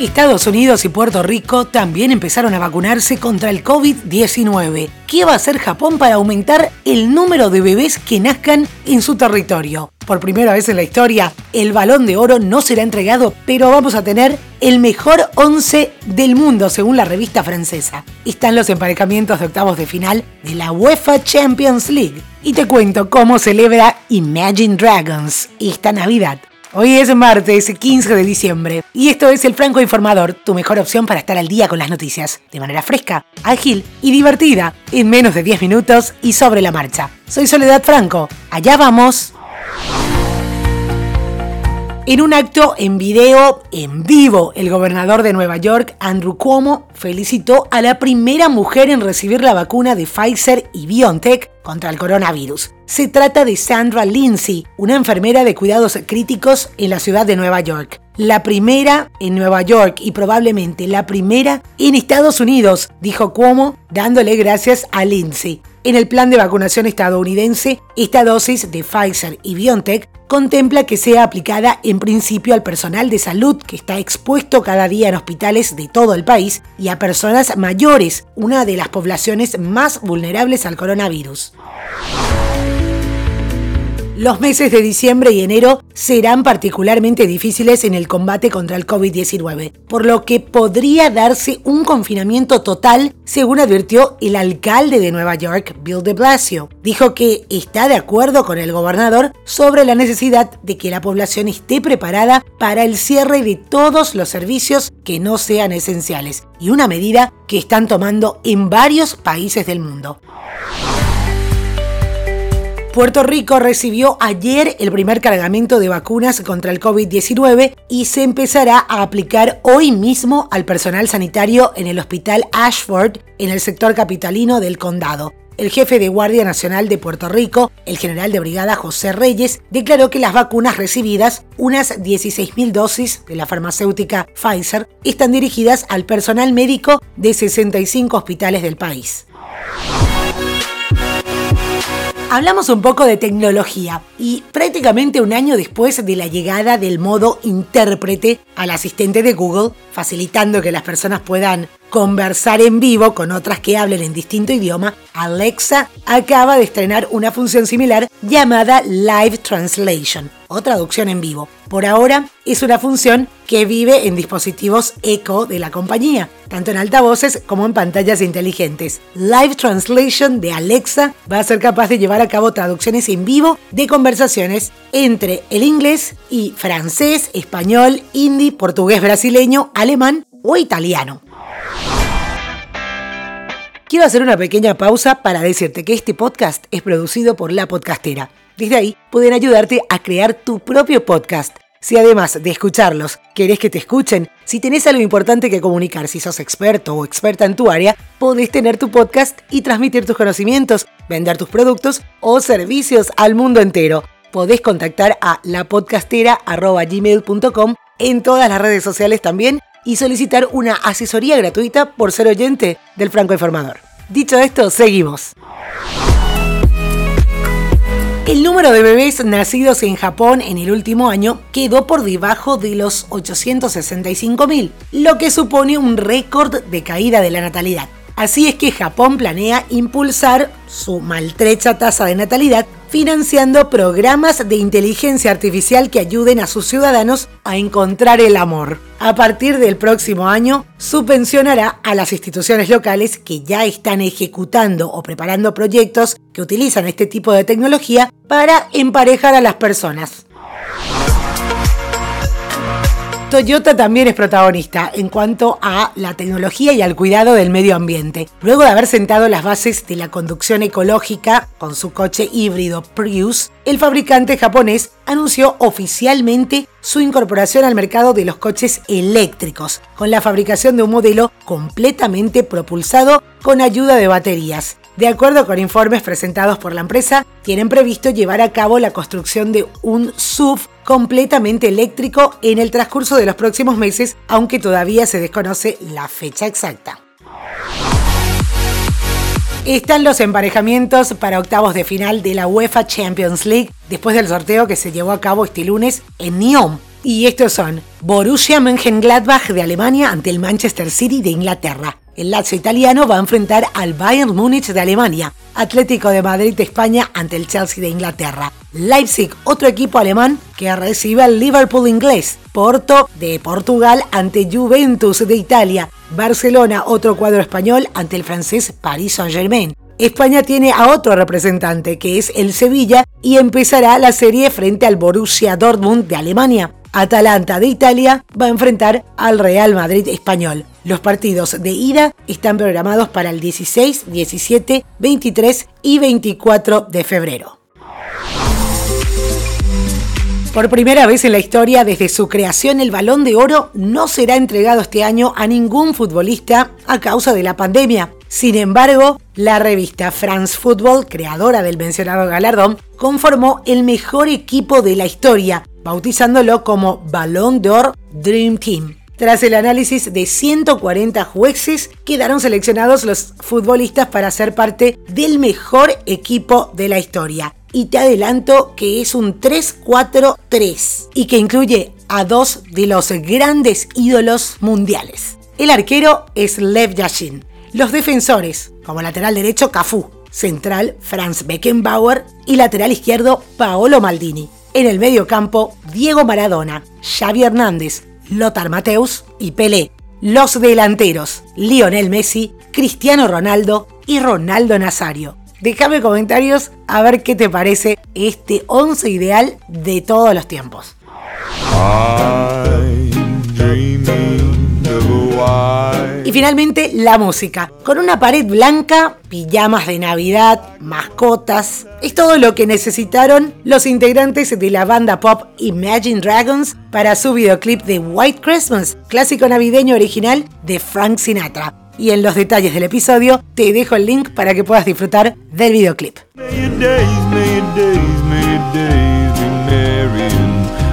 Estados Unidos y Puerto Rico también empezaron a vacunarse contra el COVID-19. ¿Qué va a hacer Japón para aumentar el número de bebés que nazcan en su territorio? Por primera vez en la historia, el balón de oro no será entregado, pero vamos a tener el mejor 11 del mundo, según la revista francesa. Están los emparejamientos de octavos de final de la UEFA Champions League. Y te cuento cómo celebra Imagine Dragons esta Navidad. Hoy es martes 15 de diciembre y esto es el Franco Informador, tu mejor opción para estar al día con las noticias, de manera fresca, ágil y divertida, en menos de 10 minutos y sobre la marcha. Soy Soledad Franco, allá vamos. En un acto en video en vivo, el gobernador de Nueva York, Andrew Cuomo, felicitó a la primera mujer en recibir la vacuna de Pfizer y BioNTech contra el coronavirus. Se trata de Sandra Lindsay, una enfermera de cuidados críticos en la ciudad de Nueva York. La primera en Nueva York y probablemente la primera en Estados Unidos, dijo Cuomo, dándole gracias a Lindsay. En el plan de vacunación estadounidense, esta dosis de Pfizer y BioNTech contempla que sea aplicada en principio al personal de salud que está expuesto cada día en hospitales de todo el país y a personas mayores, una de las poblaciones más vulnerables al coronavirus. Los meses de diciembre y enero serán particularmente difíciles en el combate contra el COVID-19, por lo que podría darse un confinamiento total, según advirtió el alcalde de Nueva York, Bill de Blasio. Dijo que está de acuerdo con el gobernador sobre la necesidad de que la población esté preparada para el cierre de todos los servicios que no sean esenciales, y una medida que están tomando en varios países del mundo. Puerto Rico recibió ayer el primer cargamento de vacunas contra el COVID-19 y se empezará a aplicar hoy mismo al personal sanitario en el hospital Ashford, en el sector capitalino del condado. El jefe de Guardia Nacional de Puerto Rico, el general de brigada José Reyes, declaró que las vacunas recibidas, unas 16.000 dosis de la farmacéutica Pfizer, están dirigidas al personal médico de 65 hospitales del país. Hablamos un poco de tecnología y prácticamente un año después de la llegada del modo intérprete al asistente de Google, facilitando que las personas puedan conversar en vivo con otras que hablen en distinto idioma, Alexa acaba de estrenar una función similar llamada Live Translation o traducción en vivo. Por ahora es una función que vive en dispositivos Echo de la compañía, tanto en altavoces como en pantallas inteligentes. Live Translation de Alexa va a ser capaz de llevar a cabo traducciones en vivo de conversaciones entre el inglés y francés, español, hindi, portugués brasileño, alemán o italiano. Quiero hacer una pequeña pausa para decirte que este podcast es producido por La Podcastera. Desde ahí pueden ayudarte a crear tu propio podcast. Si además de escucharlos querés que te escuchen, si tenés algo importante que comunicar, si sos experto o experta en tu área, podés tener tu podcast y transmitir tus conocimientos, vender tus productos o servicios al mundo entero. Podés contactar a lapodcastera.gmail.com en todas las redes sociales también y solicitar una asesoría gratuita por ser oyente del Franco Informador. Dicho esto, seguimos. El número de bebés nacidos en Japón en el último año quedó por debajo de los 865.000, lo que supone un récord de caída de la natalidad. Así es que Japón planea impulsar su maltrecha tasa de natalidad financiando programas de inteligencia artificial que ayuden a sus ciudadanos a encontrar el amor. A partir del próximo año, subvencionará a las instituciones locales que ya están ejecutando o preparando proyectos que utilizan este tipo de tecnología para emparejar a las personas. Toyota también es protagonista en cuanto a la tecnología y al cuidado del medio ambiente. Luego de haber sentado las bases de la conducción ecológica con su coche híbrido Prius, el fabricante japonés anunció oficialmente su incorporación al mercado de los coches eléctricos, con la fabricación de un modelo completamente propulsado con ayuda de baterías. De acuerdo con informes presentados por la empresa, tienen previsto llevar a cabo la construcción de un SUV completamente eléctrico en el transcurso de los próximos meses, aunque todavía se desconoce la fecha exacta. Están los emparejamientos para octavos de final de la UEFA Champions League después del sorteo que se llevó a cabo este lunes en Nyon. Y estos son Borussia Mönchengladbach de Alemania ante el Manchester City de Inglaterra. El Lazio italiano va a enfrentar al Bayern Múnich de Alemania, Atlético de Madrid de España ante el Chelsea de Inglaterra, Leipzig, otro equipo alemán que recibe al Liverpool inglés, Porto de Portugal ante Juventus de Italia, Barcelona, otro cuadro español ante el francés Paris Saint-Germain. España tiene a otro representante que es el Sevilla y empezará la serie frente al Borussia Dortmund de Alemania. Atalanta de Italia va a enfrentar al Real Madrid español. Los partidos de ida están programados para el 16, 17, 23 y 24 de febrero. Por primera vez en la historia, desde su creación, el balón de oro no será entregado este año a ningún futbolista a causa de la pandemia. Sin embargo, la revista France Football, creadora del mencionado galardón, conformó el mejor equipo de la historia, bautizándolo como Ballon d'Or Dream Team. Tras el análisis de 140 jueces, quedaron seleccionados los futbolistas para ser parte del mejor equipo de la historia. Y te adelanto que es un 3-4-3 y que incluye a dos de los grandes ídolos mundiales. El arquero es Lev Yashin. Los defensores, como lateral derecho Cafú, central Franz Beckenbauer y lateral izquierdo Paolo Maldini. En el medio campo, Diego Maradona, Xavi Hernández, Lothar Mateus y Pelé. Los delanteros, Lionel Messi, Cristiano Ronaldo y Ronaldo Nazario. Déjame comentarios a ver qué te parece este 11 ideal de todos los tiempos. Y finalmente la música. Con una pared blanca, pijamas de Navidad, mascotas. Es todo lo que necesitaron los integrantes de la banda pop Imagine Dragons para su videoclip de White Christmas, clásico navideño original de Frank Sinatra. Y en los detalles del episodio te dejo el link para que puedas disfrutar del videoclip.